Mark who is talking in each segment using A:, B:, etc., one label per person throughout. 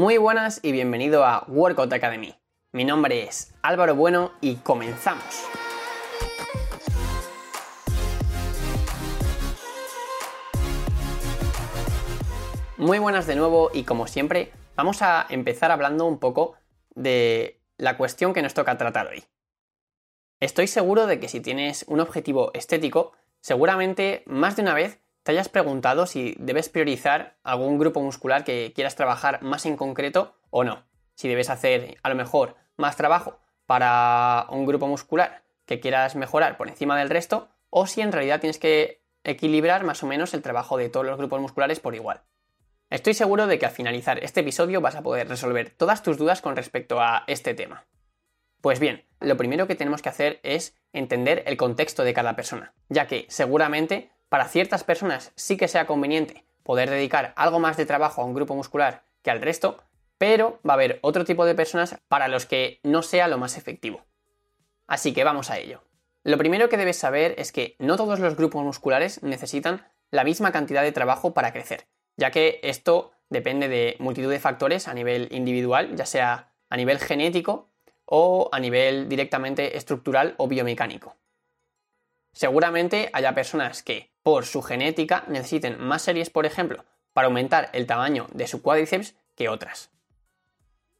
A: Muy buenas y bienvenido a Workout Academy. Mi nombre es Álvaro Bueno y comenzamos. Muy buenas de nuevo y como siempre vamos a empezar hablando un poco de la cuestión que nos toca tratar hoy. Estoy seguro de que si tienes un objetivo estético, seguramente más de una vez te hayas preguntado si debes priorizar algún grupo muscular que quieras trabajar más en concreto o no. Si debes hacer a lo mejor más trabajo para un grupo muscular que quieras mejorar por encima del resto o si en realidad tienes que equilibrar más o menos el trabajo de todos los grupos musculares por igual. Estoy seguro de que al finalizar este episodio vas a poder resolver todas tus dudas con respecto a este tema. Pues bien, lo primero que tenemos que hacer es entender el contexto de cada persona, ya que seguramente para ciertas personas sí que sea conveniente poder dedicar algo más de trabajo a un grupo muscular que al resto, pero va a haber otro tipo de personas para los que no sea lo más efectivo. Así que vamos a ello. Lo primero que debes saber es que no todos los grupos musculares necesitan la misma cantidad de trabajo para crecer, ya que esto depende de multitud de factores a nivel individual, ya sea a nivel genético o a nivel directamente estructural o biomecánico. Seguramente haya personas que, por su genética, necesiten más series, por ejemplo, para aumentar el tamaño de su cuádriceps que otras.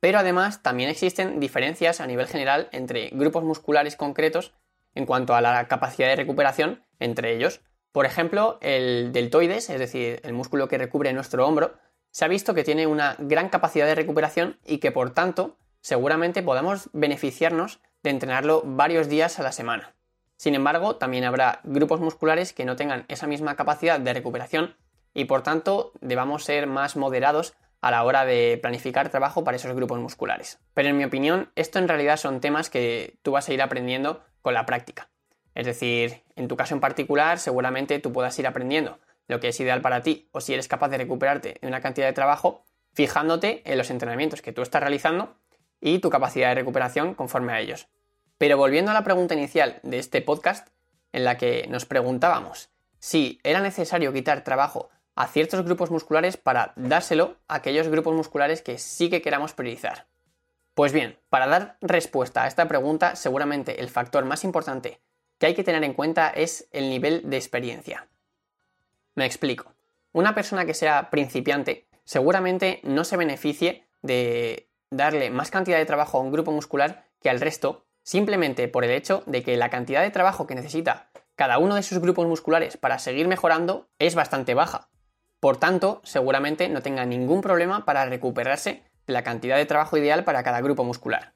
A: Pero además también existen diferencias a nivel general entre grupos musculares concretos en cuanto a la capacidad de recuperación entre ellos, por ejemplo, el deltoides, es decir, el músculo que recubre nuestro hombro, se ha visto que tiene una gran capacidad de recuperación y que por tanto seguramente podamos beneficiarnos de entrenarlo varios días a la semana. Sin embargo, también habrá grupos musculares que no tengan esa misma capacidad de recuperación y por tanto debamos ser más moderados a la hora de planificar trabajo para esos grupos musculares. Pero en mi opinión, esto en realidad son temas que tú vas a ir aprendiendo con la práctica. Es decir, en tu caso en particular, seguramente tú puedas ir aprendiendo lo que es ideal para ti o si eres capaz de recuperarte de una cantidad de trabajo, fijándote en los entrenamientos que tú estás realizando y tu capacidad de recuperación conforme a ellos. Pero volviendo a la pregunta inicial de este podcast, en la que nos preguntábamos si era necesario quitar trabajo a ciertos grupos musculares para dárselo a aquellos grupos musculares que sí que queramos priorizar. Pues bien, para dar respuesta a esta pregunta, seguramente el factor más importante que hay que tener en cuenta es el nivel de experiencia. Me explico. Una persona que sea principiante seguramente no se beneficie de darle más cantidad de trabajo a un grupo muscular que al resto, simplemente por el hecho de que la cantidad de trabajo que necesita cada uno de sus grupos musculares para seguir mejorando es bastante baja. Por tanto, seguramente no tenga ningún problema para recuperarse la cantidad de trabajo ideal para cada grupo muscular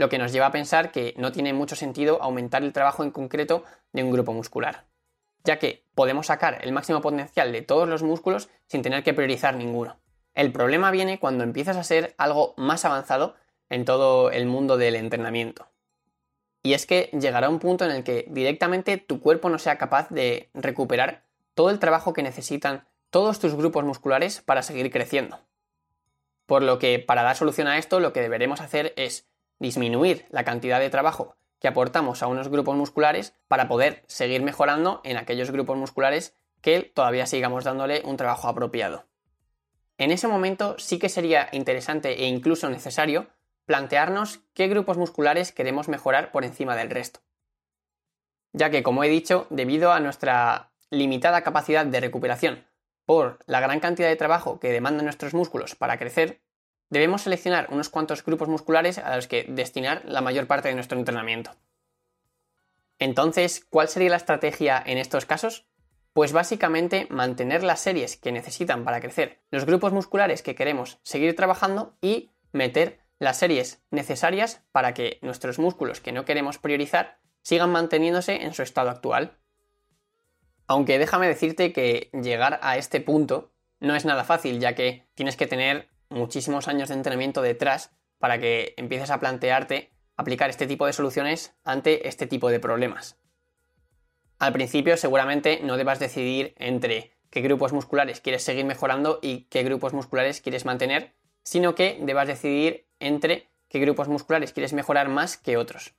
A: lo que nos lleva a pensar que no tiene mucho sentido aumentar el trabajo en concreto de un grupo muscular, ya que podemos sacar el máximo potencial de todos los músculos sin tener que priorizar ninguno. El problema viene cuando empiezas a ser algo más avanzado en todo el mundo del entrenamiento. Y es que llegará un punto en el que directamente tu cuerpo no sea capaz de recuperar todo el trabajo que necesitan todos tus grupos musculares para seguir creciendo. Por lo que para dar solución a esto lo que deberemos hacer es disminuir la cantidad de trabajo que aportamos a unos grupos musculares para poder seguir mejorando en aquellos grupos musculares que todavía sigamos dándole un trabajo apropiado. En ese momento sí que sería interesante e incluso necesario plantearnos qué grupos musculares queremos mejorar por encima del resto. Ya que, como he dicho, debido a nuestra limitada capacidad de recuperación por la gran cantidad de trabajo que demandan nuestros músculos para crecer, debemos seleccionar unos cuantos grupos musculares a los que destinar la mayor parte de nuestro entrenamiento. Entonces, ¿cuál sería la estrategia en estos casos? Pues básicamente mantener las series que necesitan para crecer los grupos musculares que queremos seguir trabajando y meter las series necesarias para que nuestros músculos que no queremos priorizar sigan manteniéndose en su estado actual. Aunque déjame decirte que llegar a este punto no es nada fácil, ya que tienes que tener muchísimos años de entrenamiento detrás para que empieces a plantearte aplicar este tipo de soluciones ante este tipo de problemas. Al principio seguramente no debas decidir entre qué grupos musculares quieres seguir mejorando y qué grupos musculares quieres mantener, sino que debas decidir entre qué grupos musculares quieres mejorar más que otros.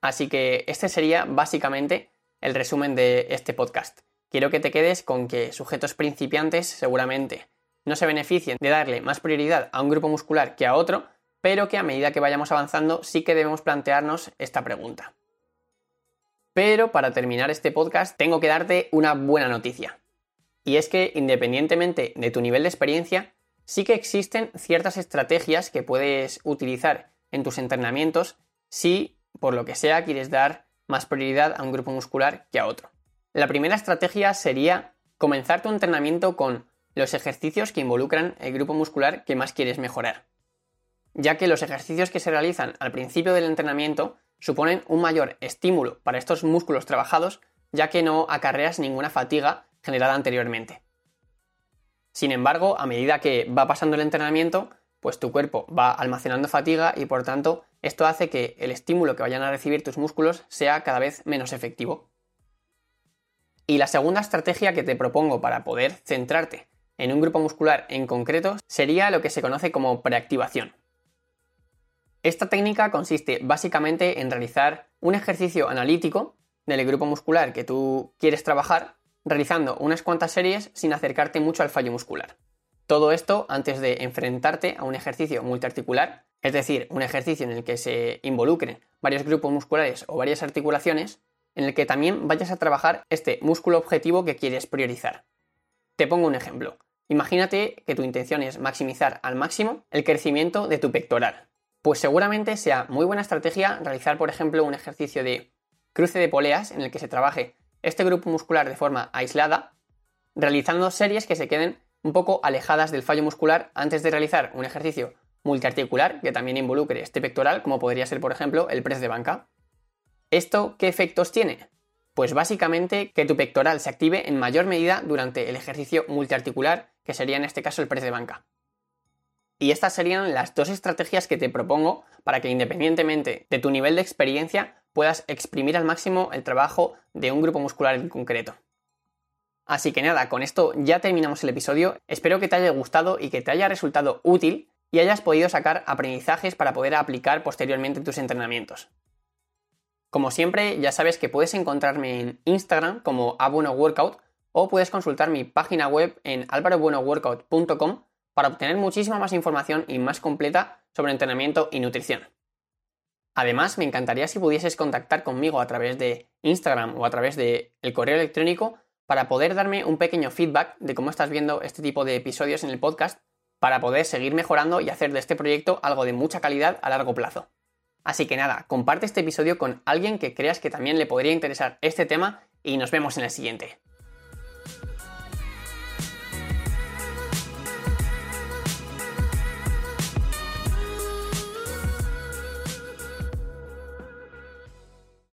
A: Así que este sería básicamente el resumen de este podcast. Quiero que te quedes con que sujetos principiantes seguramente no se beneficien de darle más prioridad a un grupo muscular que a otro, pero que a medida que vayamos avanzando sí que debemos plantearnos esta pregunta. Pero para terminar este podcast tengo que darte una buena noticia. Y es que independientemente de tu nivel de experiencia, sí que existen ciertas estrategias que puedes utilizar en tus entrenamientos si, por lo que sea, quieres dar más prioridad a un grupo muscular que a otro. La primera estrategia sería comenzar tu entrenamiento con los ejercicios que involucran el grupo muscular que más quieres mejorar, ya que los ejercicios que se realizan al principio del entrenamiento suponen un mayor estímulo para estos músculos trabajados, ya que no acarreas ninguna fatiga generada anteriormente. Sin embargo, a medida que va pasando el entrenamiento, pues tu cuerpo va almacenando fatiga y por tanto esto hace que el estímulo que vayan a recibir tus músculos sea cada vez menos efectivo. Y la segunda estrategia que te propongo para poder centrarte en un grupo muscular en concreto sería lo que se conoce como preactivación. Esta técnica consiste básicamente en realizar un ejercicio analítico del grupo muscular que tú quieres trabajar, realizando unas cuantas series sin acercarte mucho al fallo muscular. Todo esto antes de enfrentarte a un ejercicio multiarticular, es decir, un ejercicio en el que se involucren varios grupos musculares o varias articulaciones, en el que también vayas a trabajar este músculo objetivo que quieres priorizar. Te pongo un ejemplo. Imagínate que tu intención es maximizar al máximo el crecimiento de tu pectoral. Pues seguramente sea muy buena estrategia realizar, por ejemplo, un ejercicio de cruce de poleas en el que se trabaje este grupo muscular de forma aislada, realizando series que se queden un poco alejadas del fallo muscular antes de realizar un ejercicio multiarticular que también involucre este pectoral, como podría ser, por ejemplo, el press de banca. ¿Esto qué efectos tiene? Pues básicamente que tu pectoral se active en mayor medida durante el ejercicio multiarticular, que sería en este caso el press de banca. Y estas serían las dos estrategias que te propongo para que independientemente de tu nivel de experiencia puedas exprimir al máximo el trabajo de un grupo muscular en concreto. Así que nada, con esto ya terminamos el episodio. Espero que te haya gustado y que te haya resultado útil y hayas podido sacar aprendizajes para poder aplicar posteriormente en tus entrenamientos. Como siempre, ya sabes que puedes encontrarme en Instagram como abuenoworkout o puedes consultar mi página web en alvarobuenoworkout.com para obtener muchísima más información y más completa sobre entrenamiento y nutrición. Además, me encantaría si pudieses contactar conmigo a través de Instagram o a través del correo electrónico para poder darme un pequeño feedback de cómo estás viendo este tipo de episodios en el podcast para poder seguir mejorando y hacer de este proyecto algo de mucha calidad a largo plazo. Así que nada, comparte este episodio con alguien que creas que también le podría interesar este tema y nos vemos en el siguiente.